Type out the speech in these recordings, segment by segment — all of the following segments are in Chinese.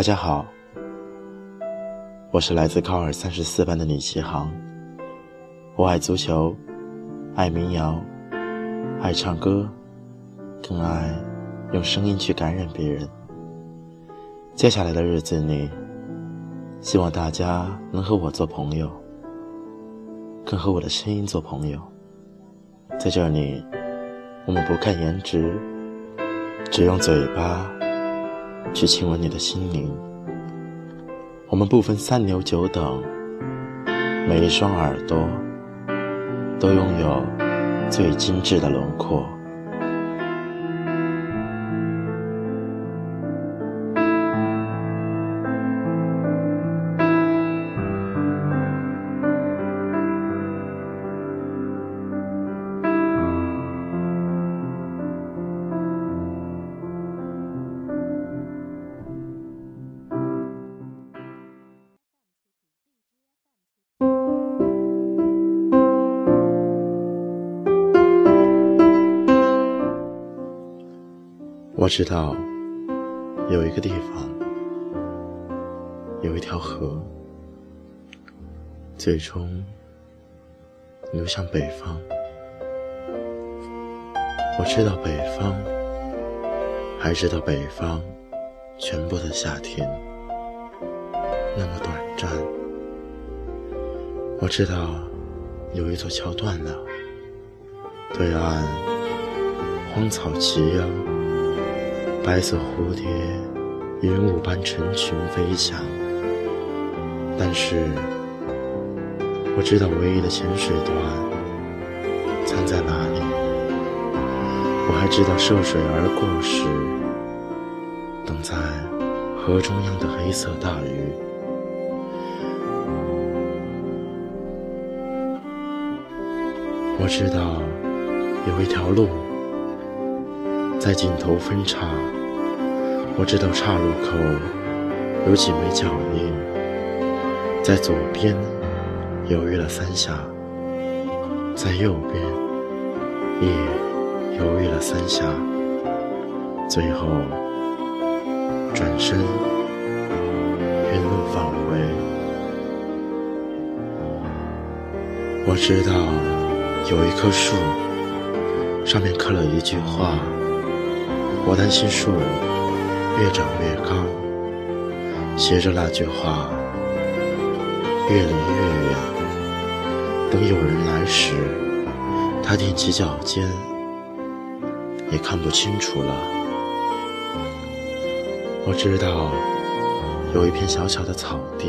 大家好，我是来自高二三十四班的李奇航。我爱足球，爱民谣，爱唱歌，更爱用声音去感染别人。接下来的日子里，希望大家能和我做朋友，更和我的声音做朋友。在这里，我们不看颜值，只用嘴巴。去亲吻你的心灵。我们不分三六九等，每一双耳朵都拥有最精致的轮廓。我知道，有一个地方，有一条河，最终流向北方。我知道北方，还知道北方全部的夏天那么短暂。我知道有一座桥断了，对岸荒草齐腰。白色蝴蝶，云雾般成群飞翔。但是，我知道唯一的潜水团藏在哪里。我还知道涉水而过时，等在河中央的黑色大鱼。我知道有一条路。在尽头分岔，我知道岔路口有几枚脚印，在左边犹豫了三下，在右边也犹豫了三下，最后转身原路返回。我知道有一棵树，上面刻了一句话。我担心树越长越高，携着那句话越离越远。等有人来时，他踮起脚尖，也看不清楚了。我知道有一片小小的草地，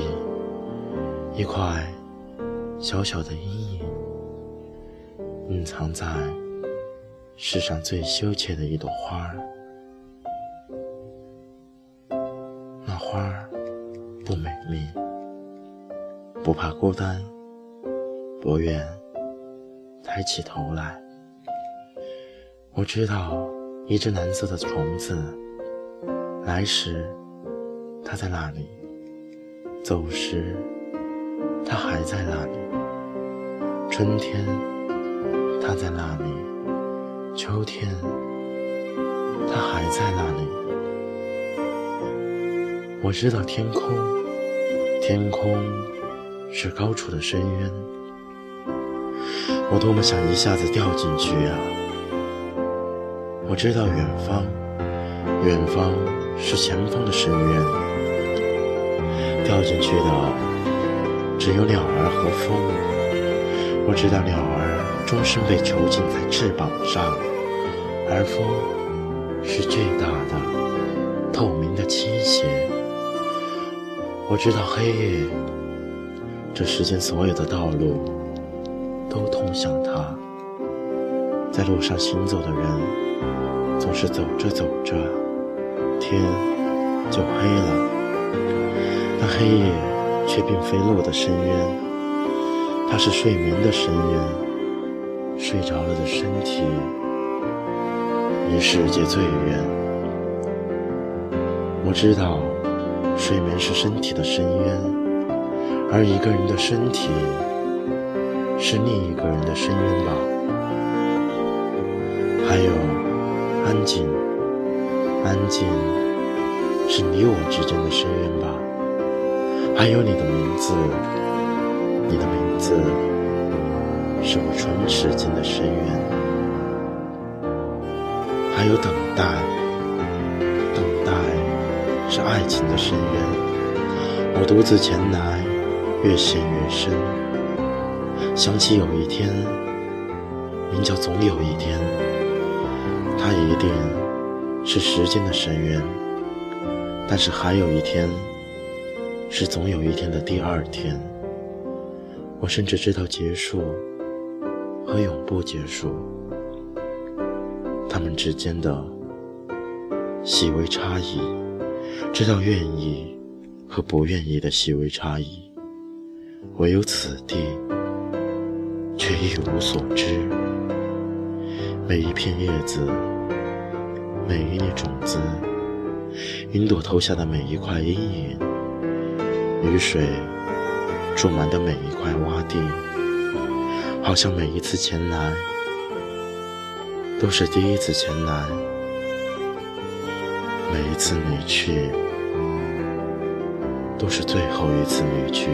一块小小的阴影，隐藏在世上最羞怯的一朵花儿。不美丽，不怕孤单，不愿抬起头来。我知道一只蓝色的虫子，来时它在那里，走时它还在那里。春天它在那里，秋天它还在那里。我知道天空，天空是高处的深渊。我多么想一下子掉进去啊！我知道远方，远方是前方的深渊。掉进去的只有鸟儿和风。我知道鸟儿终身被囚禁在翅膀上，而风是最大的、透明的倾斜。我知道黑夜，这世间所有的道路都通向它。在路上行走的人，总是走着走着，天就黑了。但黑夜却并非路的深渊，它是睡眠的深渊。睡着了的身体，离世界最远。我知道。睡眠是身体的深渊，而一个人的身体是另一个人的深渊吧。还有，安静，安静是你我之间的深渊吧。还有你的名字，你的名字是我唇齿间的深渊。还有等待，是爱情的深渊。我独自前来，越陷越深。想起有一天，名叫总有一天，它一定是时间的深渊。但是还有一天。是总有一天的第二天，我甚至知道结束和永不结束，他们之间的细微差异，知道愿意和不愿意的细微差异，唯有此地，却一无所知。每一片叶子，每一粒种子，云朵投下的每一块阴影。雨水注满的每一块洼地，好像每一次前来都是第一次前来，每一次离去都是最后一次离去。